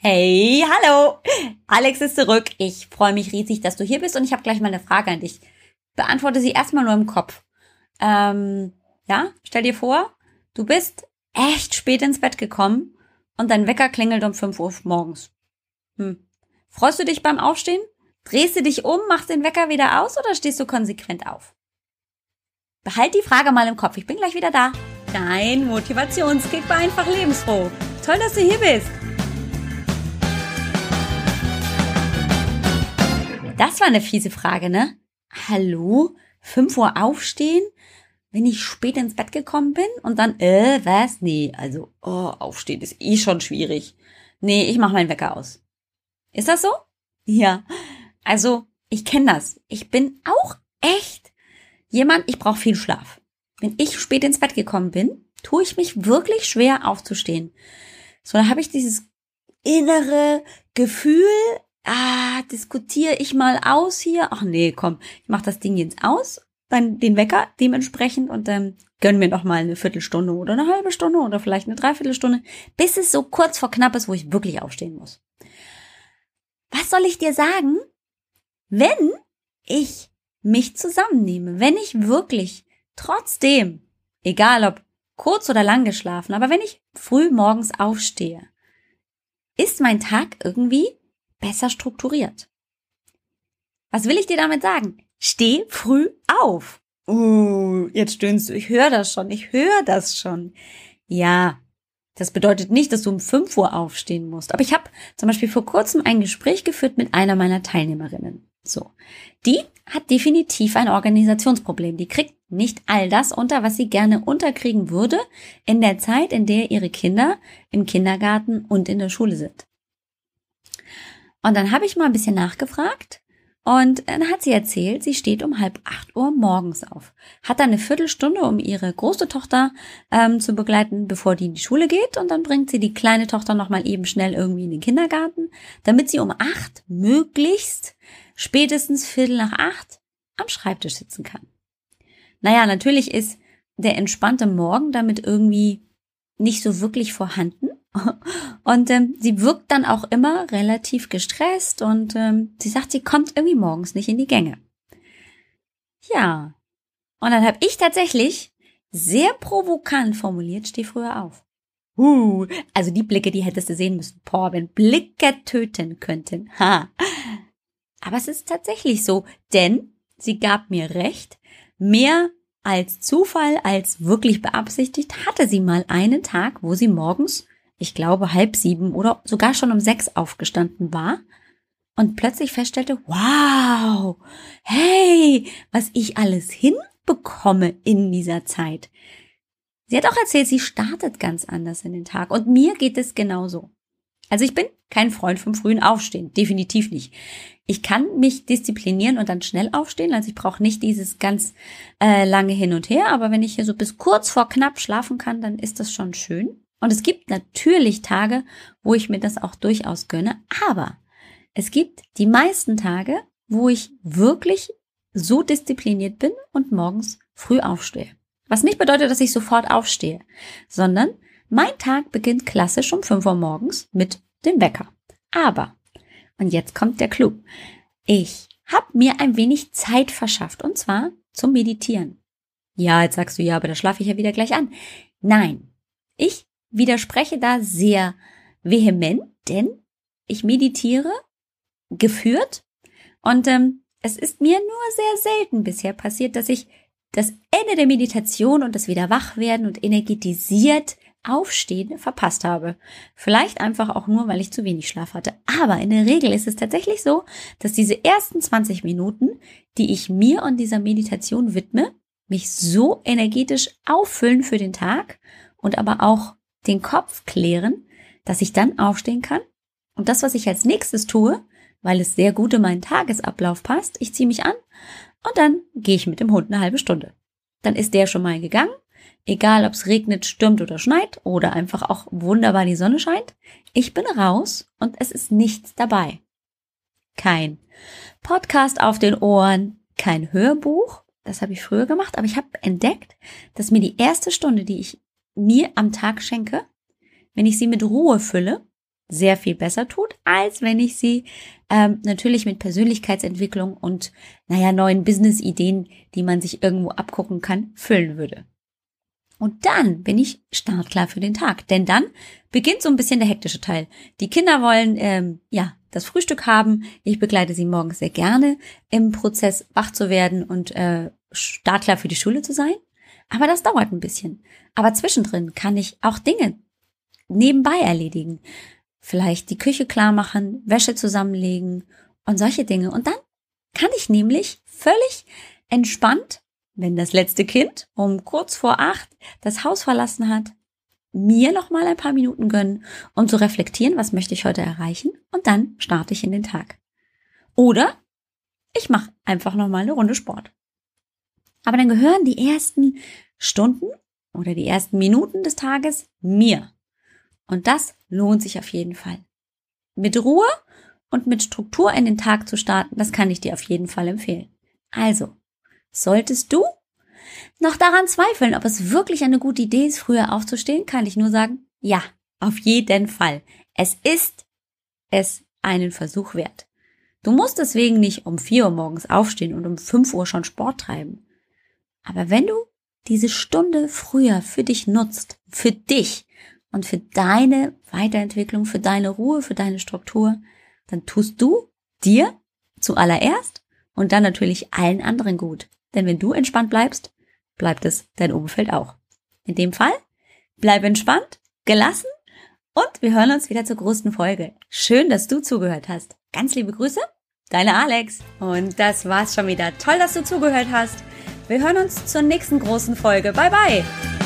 Hey, hallo! Alex ist zurück. Ich freue mich riesig, dass du hier bist und ich habe gleich mal eine Frage an dich. Beantworte sie erstmal nur im Kopf. Ähm, ja, stell dir vor, du bist echt spät ins Bett gekommen und dein Wecker klingelt um 5 Uhr morgens. Hm. Freust du dich beim Aufstehen? Drehst du dich um, machst den Wecker wieder aus oder stehst du konsequent auf? Behalt die Frage mal im Kopf. Ich bin gleich wieder da. Dein Motivationskick war einfach lebensfroh. Toll, dass du hier bist. Das war eine fiese Frage, ne? Hallo? 5 Uhr aufstehen? Wenn ich spät ins Bett gekommen bin und dann, äh, was? Nee, also, oh, aufstehen ist eh schon schwierig. Nee, ich mach meinen Wecker aus. Ist das so? Ja. Also, ich kenne das. Ich bin auch echt jemand, ich brauche viel Schlaf. Wenn ich spät ins Bett gekommen bin, tue ich mich wirklich schwer aufzustehen. So, da habe ich dieses innere Gefühl, ah, diskutiere ich mal aus hier. Ach nee, komm, ich mach das Ding jetzt aus, dann den Wecker dementsprechend und dann gönnen mir noch mal eine Viertelstunde oder eine halbe Stunde oder vielleicht eine Dreiviertelstunde, bis es so kurz vor knapp ist, wo ich wirklich aufstehen muss. Was soll ich dir sagen? Wenn ich mich zusammennehme, wenn ich wirklich trotzdem, egal ob kurz oder lang geschlafen, aber wenn ich früh morgens aufstehe, ist mein Tag irgendwie besser strukturiert. Was will ich dir damit sagen? Steh früh auf. Uh, jetzt stöhnst du. Ich höre das schon. Ich höre das schon. Ja, das bedeutet nicht, dass du um 5 Uhr aufstehen musst. Aber ich habe zum Beispiel vor kurzem ein Gespräch geführt mit einer meiner Teilnehmerinnen. So. Die hat definitiv ein Organisationsproblem. Die kriegt nicht all das unter, was sie gerne unterkriegen würde in der Zeit, in der ihre Kinder im Kindergarten und in der Schule sind. Und dann habe ich mal ein bisschen nachgefragt und dann hat sie erzählt, sie steht um halb acht Uhr morgens auf, hat dann eine Viertelstunde, um ihre große Tochter ähm, zu begleiten, bevor die in die Schule geht und dann bringt sie die kleine Tochter nochmal eben schnell irgendwie in den Kindergarten, damit sie um acht möglichst spätestens Viertel nach acht am Schreibtisch sitzen kann. Naja, natürlich ist der entspannte Morgen damit irgendwie nicht so wirklich vorhanden. Und ähm, sie wirkt dann auch immer relativ gestresst und ähm, sie sagt, sie kommt irgendwie morgens nicht in die Gänge. Ja. Und dann habe ich tatsächlich sehr provokant formuliert, steh früher auf. Uh, also die Blicke, die hättest du sehen müssen. Boah, wenn Blicke töten könnten. Ha. Aber es ist tatsächlich so, denn sie gab mir recht. Mehr als Zufall, als wirklich beabsichtigt, hatte sie mal einen Tag, wo sie morgens, ich glaube, halb sieben oder sogar schon um sechs aufgestanden war und plötzlich feststellte, wow, hey, was ich alles hinbekomme in dieser Zeit. Sie hat auch erzählt, sie startet ganz anders in den Tag und mir geht es genauso. Also ich bin kein Freund vom frühen Aufstehen, definitiv nicht. Ich kann mich disziplinieren und dann schnell aufstehen, also ich brauche nicht dieses ganz äh, lange hin und her, aber wenn ich hier so bis kurz vor knapp schlafen kann, dann ist das schon schön. Und es gibt natürlich Tage, wo ich mir das auch durchaus gönne, aber es gibt die meisten Tage, wo ich wirklich so diszipliniert bin und morgens früh aufstehe. Was nicht bedeutet, dass ich sofort aufstehe, sondern mein Tag beginnt klassisch um 5 Uhr morgens mit dem Wecker. Aber, und jetzt kommt der Clou, ich habe mir ein wenig Zeit verschafft und zwar zum Meditieren. Ja, jetzt sagst du ja, aber da schlafe ich ja wieder gleich an. Nein, ich widerspreche da sehr vehement, denn ich meditiere geführt und ähm, es ist mir nur sehr selten bisher passiert, dass ich das Ende der Meditation und das Wiederwachwerden und energetisiert Aufstehen verpasst habe. Vielleicht einfach auch nur, weil ich zu wenig Schlaf hatte. Aber in der Regel ist es tatsächlich so, dass diese ersten 20 Minuten, die ich mir und dieser Meditation widme, mich so energetisch auffüllen für den Tag und aber auch den Kopf klären, dass ich dann aufstehen kann. Und das, was ich als nächstes tue, weil es sehr gut in meinen Tagesablauf passt, ich ziehe mich an und dann gehe ich mit dem Hund eine halbe Stunde. Dann ist der schon mal gegangen Egal, ob es regnet, stürmt oder schneit oder einfach auch wunderbar die Sonne scheint. Ich bin raus und es ist nichts dabei. Kein Podcast auf den Ohren, kein Hörbuch. Das habe ich früher gemacht, aber ich habe entdeckt, dass mir die erste Stunde, die ich mir am Tag schenke, wenn ich sie mit Ruhe fülle, sehr viel besser tut, als wenn ich sie ähm, natürlich mit Persönlichkeitsentwicklung und, naja, neuen Business-Ideen, die man sich irgendwo abgucken kann, füllen würde. Und dann bin ich startklar für den Tag, denn dann beginnt so ein bisschen der hektische Teil. Die Kinder wollen ähm, ja das Frühstück haben. Ich begleite sie morgens sehr gerne im Prozess, wach zu werden und äh, startklar für die Schule zu sein. Aber das dauert ein bisschen. Aber zwischendrin kann ich auch Dinge nebenbei erledigen. Vielleicht die Küche klar machen, Wäsche zusammenlegen und solche Dinge. Und dann kann ich nämlich völlig entspannt, wenn das letzte Kind um kurz vor acht das Haus verlassen hat, mir noch mal ein paar Minuten gönnen, um zu reflektieren, was möchte ich heute erreichen und dann starte ich in den Tag. Oder ich mache einfach noch mal eine Runde Sport. Aber dann gehören die ersten Stunden oder die ersten Minuten des Tages mir. Und das lohnt sich auf jeden Fall. Mit Ruhe und mit Struktur in den Tag zu starten, das kann ich dir auf jeden Fall empfehlen. Also, solltest du noch daran zweifeln, ob es wirklich eine gute Idee ist, früher aufzustehen, kann ich nur sagen, ja, auf jeden Fall. Es ist es einen Versuch wert. Du musst deswegen nicht um vier Uhr morgens aufstehen und um fünf Uhr schon Sport treiben. Aber wenn du diese Stunde früher für dich nutzt, für dich und für deine Weiterentwicklung, für deine Ruhe, für deine Struktur, dann tust du dir zuallererst und dann natürlich allen anderen gut. Denn wenn du entspannt bleibst, bleibt es dein Umfeld auch. In dem Fall, bleib entspannt, gelassen und wir hören uns wieder zur großen Folge. Schön, dass du zugehört hast. Ganz liebe Grüße, deine Alex. Und das war's schon wieder. Toll, dass du zugehört hast. Wir hören uns zur nächsten großen Folge. Bye bye.